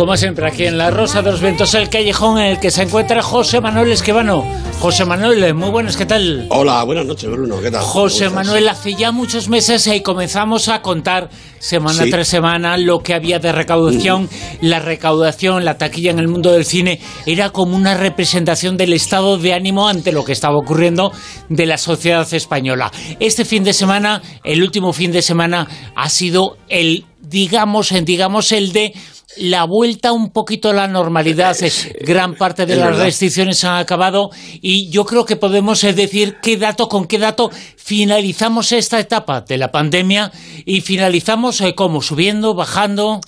Como siempre, aquí en La Rosa de los Vientos, el callejón en el que se encuentra José Manuel Esquivano. José Manuel, muy buenas, ¿qué tal? Hola, buenas noches, Bruno, ¿qué tal? José Manuel, hace ya muchos meses eh, comenzamos a contar semana Sí. tras semana lo que había de recaudación. La recaudación, la taquilla en el mundo del cine, era como una representación del estado de ánimo ante lo que estaba ocurriendo de la sociedad española. Este fin de semana, el último fin de semana, ha sido el, digamos, en- digamos, el de la vuelta un poquito a la normalidad. Eh, Gran parte de las verdad. restricciones han acabado y yo creo que podemos eh, decir qué dato con qué dato finalizamos esta etapa de la pandemia y finalizamos eh, como subiendo, bajando.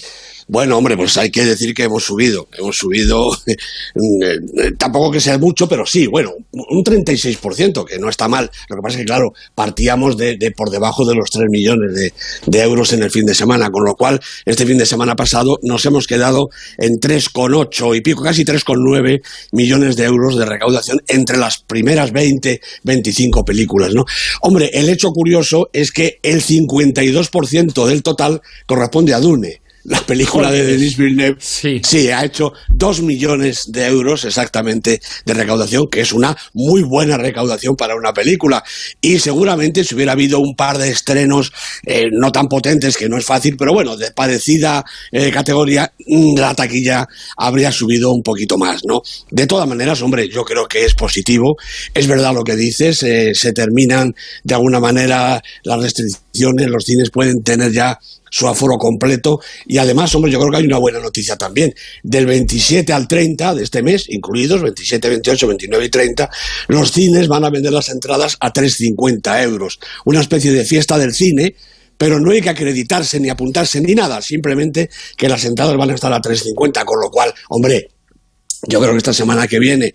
Bueno, hombre, pues hay que decir que hemos subido. Hemos subido, eh, tampoco que sea mucho, pero sí, bueno, un 36%, que no está mal. Lo que pasa es que, claro, partíamos de, de por debajo de los 3 millones de, de euros en el fin de semana, con lo cual, este fin de semana pasado nos hemos quedado en 3,8 y pico, casi 3,9 millones de euros de recaudación entre las primeras 20, 25 películas, ¿no? Hombre, el hecho curioso es que el 52% del total corresponde a Dune. La película de. Denis Villeneuve Sí. ha hecho dos millones de euros exactamente de recaudación, que es una muy buena recaudación para una película. Y seguramente si hubiera habido un par de estrenos eh, no tan potentes, que no es fácil, pero bueno, de parecida eh, categoría, mm, la taquilla habría subido un poquito más, ¿no? De todas maneras, hombre, yo creo que es positivo. Es verdad lo que dices, eh, se terminan de alguna manera las restricciones, los cines pueden tener ya su aforo completo y además, hombre, yo creo que hay una buena noticia también. Del 27 al 30 de este mes, incluidos 27, 28, 29 y 30, los cines van a vender las entradas a 3,50 euros. Una especie de fiesta del cine, pero no hay que acreditarse ni apuntarse ni nada, simplemente que las entradas van a estar a 3,50, con lo cual, hombre, yo creo que esta semana que viene,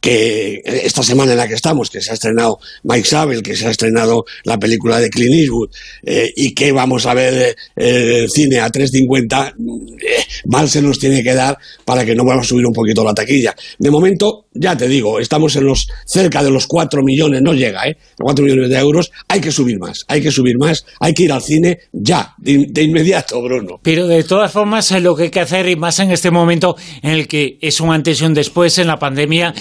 que esta semana en la que estamos, que se ha estrenado Mike Sabel, que se ha estrenado la película de Clint Eastwood, eh, y que vamos a ver eh, el cine a 3.50, eh, mal se nos tiene que dar para que no vuelva a subir un poquito la taquilla. De momento, ya te digo, estamos en los cerca de los 4 millones, no llega, ¿eh? 4 millones de euros, hay que subir más, hay que subir más, hay que ir al cine ya, de, inmediato, Bruno. Pero de todas formas, eh, lo que hay que hacer, y más en este momento en el que es un después en la pandemia,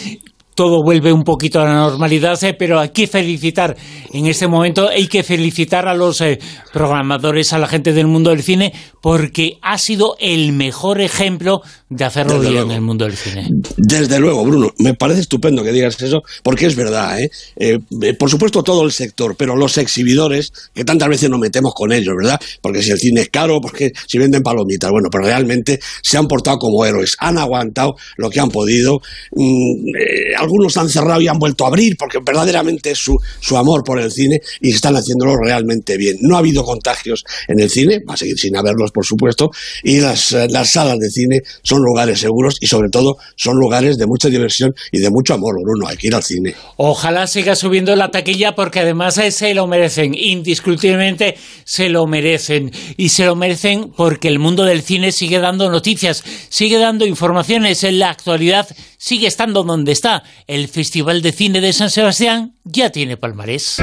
todo vuelve un poquito a la normalidad, eh, pero hay que felicitar en este momento, hay que felicitar a los eh, programadores, a la gente del mundo del cine, porque ha sido el mejor ejemplo de hacerlo Desde bien luego. en el mundo del cine. Desde luego, Bruno, me parece estupendo que digas eso, porque es verdad, ¿eh? Eh, eh, por supuesto todo el sector, pero los exhibidores, que tantas veces nos metemos con ellos, ¿verdad? Porque si el cine es caro, porque si venden palomitas, bueno, pero realmente se han portado como héroes, han aguantado lo que han podido, mm, eh, algunos han cerrado y han vuelto a abrir, porque verdaderamente es su, su amor por el cine y están haciéndolo realmente bien. No ha habido contagios en el cine, va a seguir sin haberlos, por supuesto, y las, eh, las salas de cine son lugares seguros y sobre todo son lugares de mucha diversión y de mucho amor, Bruno, hay que ir al cine. Ojalá siga subiendo la taquilla porque además eh, se lo merecen, indiscutiblemente se lo merecen. Y se lo merecen porque el mundo del cine sigue dando noticias, sigue dando informaciones. En la actualidad sigue estando donde está. El Festival de Cine de San Sebastián ya tiene palmarés.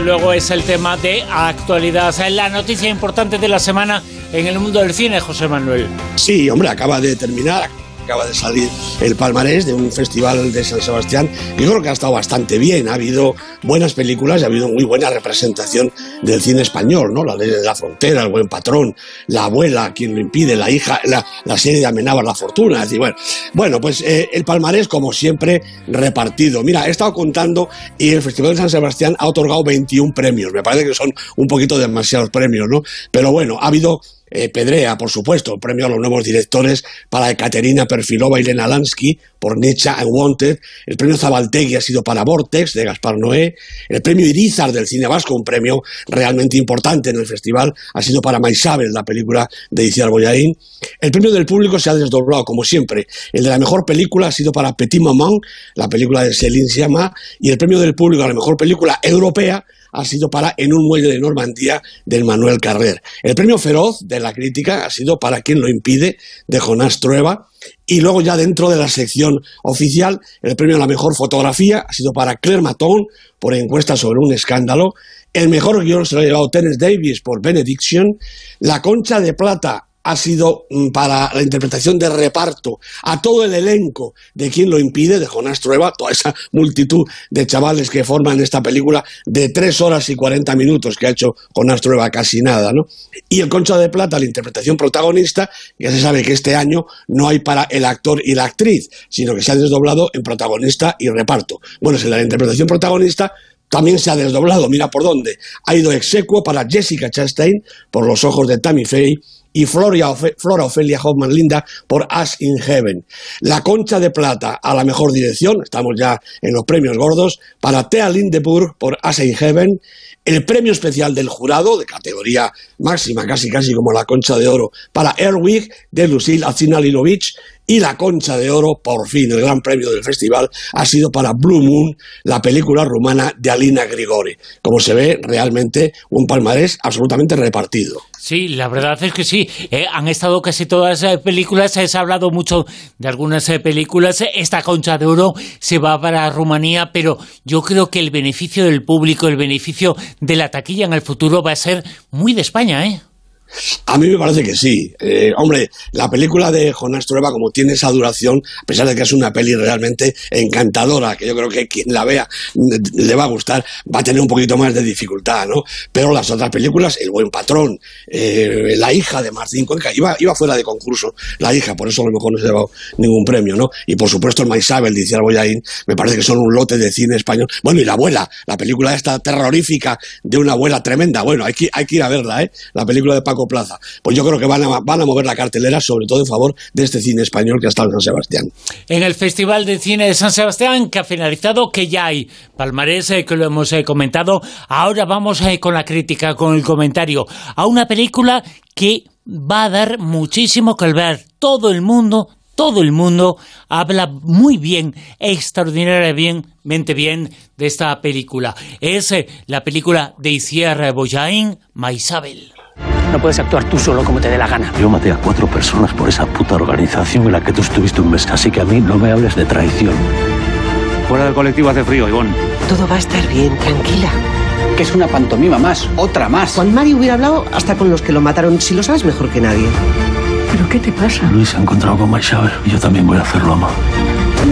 Luego es el tema de actualidad, la noticia importante de la semana en el mundo del cine, José Manuel. Sí, hombre, acaba de terminar, acaba de salir el palmarés de un festival de San Sebastián. Yo creo que ha estado bastante bien. Ha habido buenas películas y ha habido muy buena representación del cine español, ¿no? La ley de la frontera, el buen patrón, la abuela, quien lo impide, la hija, la, la serie de Amenábar la fortuna. Es decir, bueno, bueno pues eh, el palmarés, como siempre, repartido. Mira, he estado contando y el Festival de San Sebastián ha otorgado 21 premios. Me parece que son un poquito demasiados premios, ¿no? Pero bueno, ha habido eh, Pedrea, por supuesto, el premio a los nuevos directores para Ekaterina Perfilova y Lena Lansky por Necha and Wanted, el premio Zabaltegui ha sido para Vortex de Gaspar Noé, el premio Irizar del cine vasco, un premio realmente importante en el festival, ha sido para Maisabel, la película de Iciar Boyaín. El premio del público se ha desdoblado, como siempre. El de la mejor película ha sido para Petit Maman, la película de Céline Sciamma, y el premio del público a la mejor película europea ha sido para En un muelle de Normandía del Manuel Carrer. El premio Feroz de la crítica ha sido para Quien lo impide de Jonás Trueba. Y luego ya dentro de la sección oficial, el premio a la mejor fotografía ha sido para Claire Maton por encuesta sobre un escándalo. El mejor guion se lo ha llevado Tennis Davis por Benediction. La concha de plata ha sido mm, para la interpretación de reparto a todo el elenco de quien lo impide, de Jonás Trueba, toda esa multitud de chavales que forman esta película de tres horas y cuarenta minutos que ha hecho Jonás Trueba, casi nada, ¿no? Y el Concha de Plata, la interpretación protagonista, ya se sabe que este año no hay para el actor y la actriz, sino que se ha desdoblado en protagonista y reparto. Bueno, si la interpretación protagonista también se ha desdoblado, mira por dónde. Ha ido execuo para Jessica Chastain por los ojos de Tammy Faye y Flora, Flora Ofelia Hoffman Linda por As in Heaven. La Concha de Plata a la mejor dirección, estamos ya en los premios gordos, para Thea Lindeburg por As in Heaven. El premio especial del jurado, de categoría máxima, casi casi como la Concha de Oro, para Erwig de Lucille Azinalilovich y la Concha de Oro, por fin, el gran premio del festival, ha sido para Blue Moon, la película rumana de Alina Grigori. Como se ve, realmente un palmarés absolutamente repartido. Sí, la verdad es que sí. Eh, han estado casi todas las películas. Se ha hablado mucho de algunas eh, películas. Esta concha de oro se va para Rumanía, pero yo creo que el beneficio del público, el beneficio de la taquilla en el futuro va a ser muy de España, ¿eh? A mí me parece que sí. Eh, hombre, la película de Jonás Trueba, como tiene esa duración, a pesar de que es una peli realmente encantadora, que yo creo que quien la vea le va a gustar, va a tener un poquito más de dificultad, ¿no? Pero las otras películas, El buen patrón, eh, La hija de Martín Cuenca, iba, iba fuera de concurso, la hija, por eso a lo mejor no se llevado ningún premio, ¿no? Y por supuesto el Maisabel Iciar Boyaín, me parece que son un lote de cine español. Bueno, y La abuela, la película esta terrorífica de una abuela tremenda, bueno, hay que, hay que ir a verla, ¿eh? La película de Paco Plaza. Pues yo creo que van a, van a mover la cartelera, sobre todo en favor de este cine español que ha estado en San Sebastián. En el Festival de Cine de San Sebastián, que ha finalizado, que ya hay palmarés, eh, que lo hemos eh, comentado, ahora vamos eh, con la crítica, con el comentario, a una película que va a dar muchísimo que ver. Todo el mundo, todo el mundo habla muy bien, extraordinariamente bien de esta película. Es la película de Isier Boyain, Maisabel. No puedes actuar tú solo como te dé la gana. Yo maté a cuatro personas por esa puta organización en la que tú estuviste un mes, así que a mí no me hables de traición. Fuera del colectivo hace frío, Ivonne. Todo va a estar bien, tranquila. Que es una pantomima más, otra más. Juan Mario hubiera hablado hasta con los que lo mataron, si lo sabes mejor que nadie. ¿Pero qué te pasa? Luis se ha encontrado con Maishaber y yo también voy a hacerlo, mamá.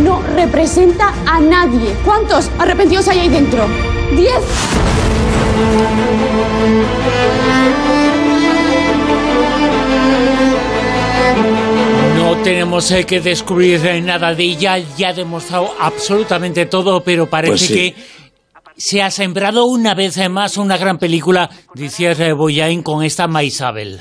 No representa a nadie. ¿Cuántos arrepentidos hay ahí dentro? ¡Diez! No tenemos eh, que descubrir eh, nada de ella, ya ha demostrado absolutamente todo, pero parece Pues sí. que se ha sembrado una vez más una gran película, eh, Boyain, con esta Maisabel.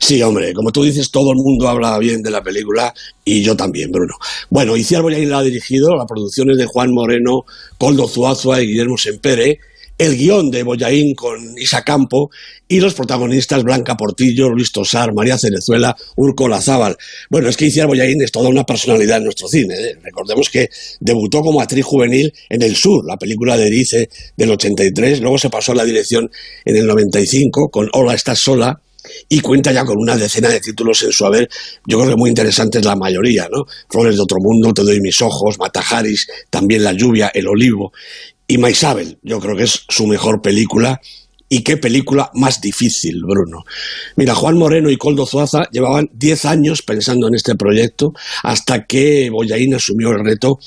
Sí, hombre, como tú dices, todo el mundo habla bien de la película y yo también, Bruno. Bueno, Iciar Boyain la ha dirigido, la producción es de Juan Moreno, Coldo Zuazua y Guillermo Sempere, el guion de Boyaín con Isa Campo y los protagonistas Blanca Portillo, Luis Tosar, María Cerezuela, Urco Lazábal. Bueno, es que Iciar Boyaín es toda una personalidad en nuestro cine. ¿eh? Recordemos que debutó como actriz juvenil en El Sur, la película de Erice del 83, luego se pasó a la dirección en el 95 con Hola, estás sola, y cuenta ya con una decena de títulos en su haber, yo creo que muy interesantes la mayoría, ¿no? Flores de otro mundo, Te doy mis ojos, Matajaris, también La lluvia, El olivo y Maisabel, yo creo que es su mejor película y qué película más difícil, Bruno. Mira, Juan Moreno y Coldo Zuaza llevaban 10 años pensando en este proyecto hasta que Boyaín asumió el reto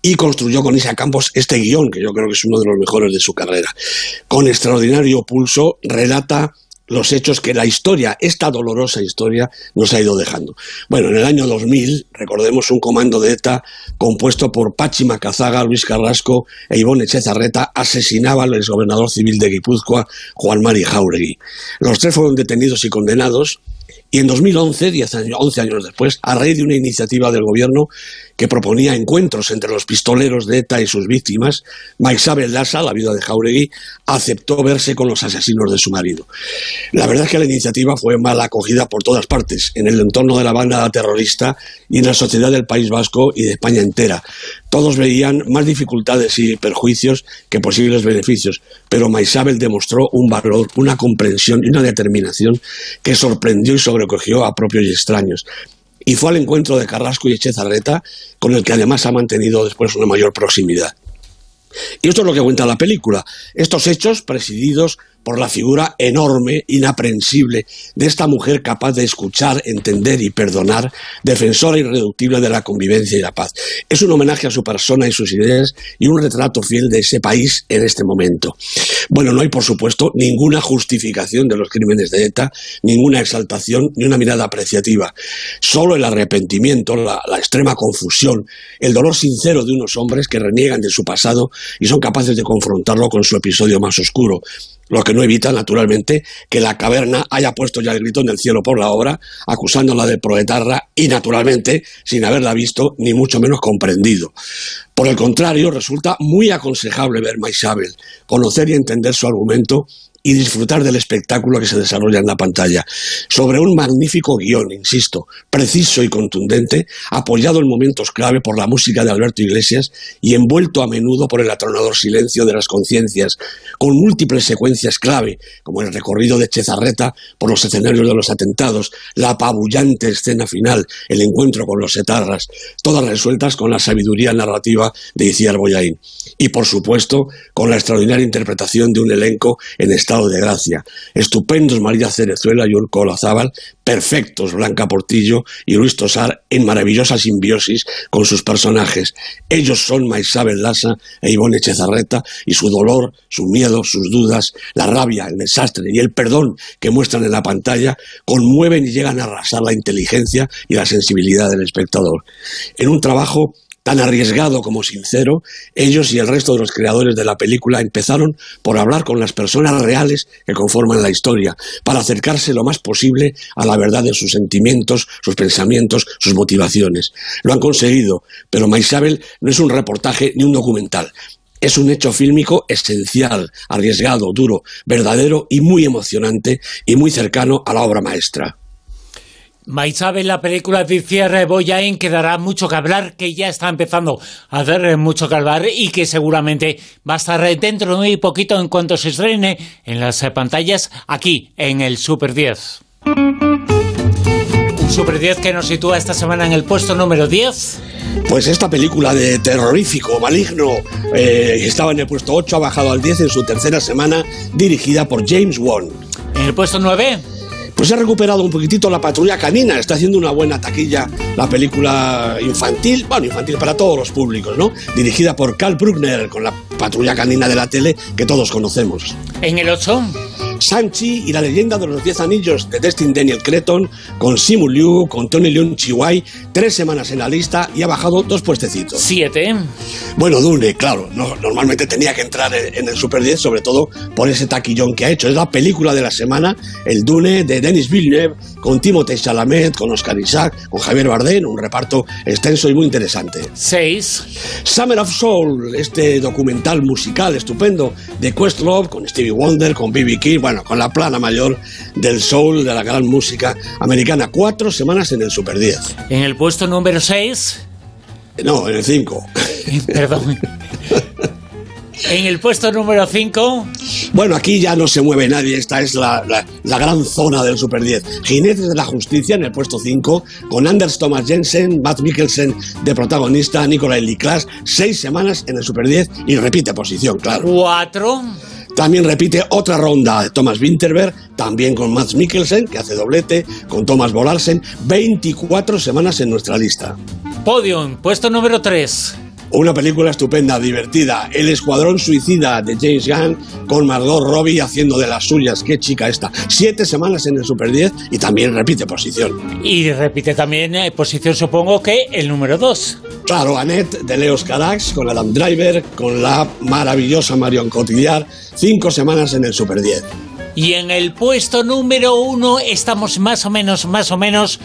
y construyó con Isa Campos este guion, que yo creo que es uno de los mejores de su carrera. Con extraordinario pulso relata los hechos que la historia, esta dolorosa historia, nos ha ido dejando. Bueno, en el año 2000, recordemos un comando de ETA compuesto por Pachi Macazaga, Luis Carrasco e Ivonne Echezarreta asesinaba al exgobernador civil de Guipúzcoa, Juan Mari Jauregui. Los tres fueron detenidos y condenados y en 2011, 10 años, 11 años después, a raíz de una iniciativa del gobierno que proponía encuentros entre los pistoleros de ETA y sus víctimas, Maixabel Lassa, la viuda de Jauregui, aceptó verse con los asesinos de su marido. La verdad es que la iniciativa fue mal acogida por todas partes, en el entorno de la banda terrorista y en la sociedad del País Vasco y de España entera. Todos veían más dificultades y perjuicios que posibles beneficios, pero Maisabel demostró un valor, una comprensión y una determinación que sorprendió y sobrecogió a propios y extraños. Y fue al encuentro de Carrasco y Echezarreta, con el que además ha mantenido después una mayor proximidad. Y esto es lo que cuenta la película. Estos hechos, presididos por la figura enorme, inaprensible, de esta mujer capaz de escuchar, entender y perdonar, defensora irreductible de la convivencia y la paz. Es un homenaje a su persona y sus ideas y un retrato fiel de ese país en este momento. Bueno, no hay, por supuesto, ninguna justificación de los crímenes de ETA, ninguna exaltación ni una mirada apreciativa. Solo el arrepentimiento, la, la extrema confusión, el dolor sincero de unos hombres que reniegan de su pasado y son capaces de confrontarlo con su episodio más oscuro lo que no evita, naturalmente, que la caverna haya puesto ya el grito en el cielo por la obra, acusándola de proetarra y, naturalmente, sin haberla visto ni mucho menos comprendido. Por el contrario, resulta muy aconsejable ver Maisabel, conocer y entender su argumento y disfrutar del espectáculo que se desarrolla en la pantalla, sobre un magnífico guion, insisto, preciso y contundente, apoyado en momentos clave por la música de Alberto Iglesias y envuelto a menudo por el atronador silencio de las conciencias, con múltiples secuencias clave, como el recorrido de Chezarreta por los escenarios de los atentados, la apabullante escena final, el encuentro con los etarras, todas resueltas con la sabiduría narrativa de Iciar Boyaín. Y, por supuesto, con la extraordinaria interpretación de un elenco en estado de gracia. Estupendos María Cerezuela y Urco Olazábal, perfectos Blanca Portillo y Luis Tosar en maravillosa simbiosis con sus personajes. Ellos son Maisabel Lassa e Ivonne Chezarreta y su dolor, su miedo, sus dudas, la rabia, el desastre y el perdón que muestran en la pantalla conmueven y llegan a arrasar la inteligencia y la sensibilidad del espectador. En un trabajo tan arriesgado como sincero, ellos y el resto de los creadores de la película empezaron por hablar con las personas reales que conforman la historia, para acercarse lo más posible a la verdad de sus sentimientos, sus pensamientos, sus motivaciones. Lo han conseguido, pero Maisabel no es un reportaje ni un documental. Es un hecho fílmico esencial, arriesgado, duro, verdadero y muy emocionante y muy cercano a la obra maestra. Maisabel, la película de Cierre Boyain que dará mucho que hablar, que ya está empezando a hacer mucho que hablar y que seguramente va a estar dentro de muy poquito en cuanto se estrene en las pantallas aquí, en el Super 10. Un Super 10 que nos sitúa esta semana en el puesto número 10. Pues esta película de terrorífico, maligno, eh, estaba en el puesto 8, ha bajado al 10 en su tercera semana, dirigida por James Wan. En el puesto 9 pues ha recuperado un poquitito la patrulla canina, está haciendo una buena taquilla la película infantil, bueno, infantil para todos los públicos, ¿no? Dirigida por Carl Bruckner, con la patrulla canina de la tele que todos conocemos. En el 8 Sanchi y la leyenda de los Diez Anillos de Destin Daniel Creton, con Simu Liu, con Tony Leung Chihuay, tres semanas en la lista y ha bajado dos puestecitos. Siete. Bueno, Dune, claro, no, normalmente tenía que entrar en, en, el Super 10, sobre todo por ese taquillón que ha hecho. Es la película de la semana, el Dune de Denis Villeneuve, con Timothée Chalamet, con Oscar Isaac, con Javier Bardem, un reparto extenso y muy interesante. Seis. Summer of Soul, este documental musical estupendo de Questlove, con Stevie Wonder, con B.B. King, bueno, con la plana mayor del soul, de la gran música americana. Cuatro semanas en el Super 10. En el puesto número 6. No, en el 5. Perdón. En el puesto número 5. Bueno, aquí ya no se mueve nadie, esta es la, la, la, gran zona del Super 10. Jinetes de la Justicia en el puesto 5, con Anders Thomas Jensen, Matt Mikkelsen de protagonista, Nicolai Liklas, seis semanas en el Super 10 y repite posición, claro. 4. También repite otra ronda de Thomas Winterberg, también con Matt Mikkelsen, que hace doblete, con Thomas Bolarsen, 24 semanas en nuestra lista. Podium, puesto número 3. Una película estupenda, divertida. El Escuadrón Suicida de James Gunn con Margot Robbie haciendo de las suyas. Qué chica esta. Siete semanas en el Super 10 y también repite posición. Y repite también eh, posición, supongo que el número 2. Claro, Annette de Leos Carax con Adam Driver, con la maravillosa Marion Cotillard. Cinco semanas en el Super 10. Y en el puesto número 1 estamos más o menos, más o menos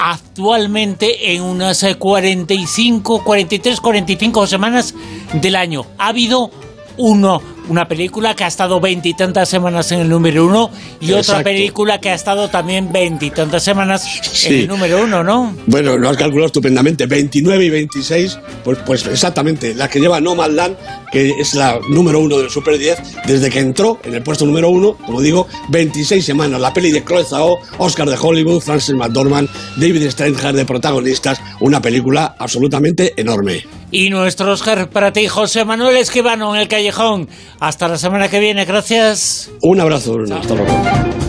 actualmente en unas 45, 43, 45 semanas del año. Ha habido uno, una película que ha estado veintitantas semanas en el número uno y otra película que ha estado también veintitantas semanas en el número uno, ¿no? Bueno, lo has calculado estupendamente. 29 y 26, pues, pues exactamente. La que lleva Nomadland, que es la número uno del Super 10, desde que entró en el puesto número uno, como digo, 26 semanas. La peli de Chloe Zhao, Oscar de Hollywood, Frances McDormand, David Stranger de protagonistas. Una película absolutamente enorme. Y nuestro Oscar para ti, José Manuel Esquivano, en el Callejón. Hasta la semana que viene, gracias. Un abrazo, Bruno. Hasta luego.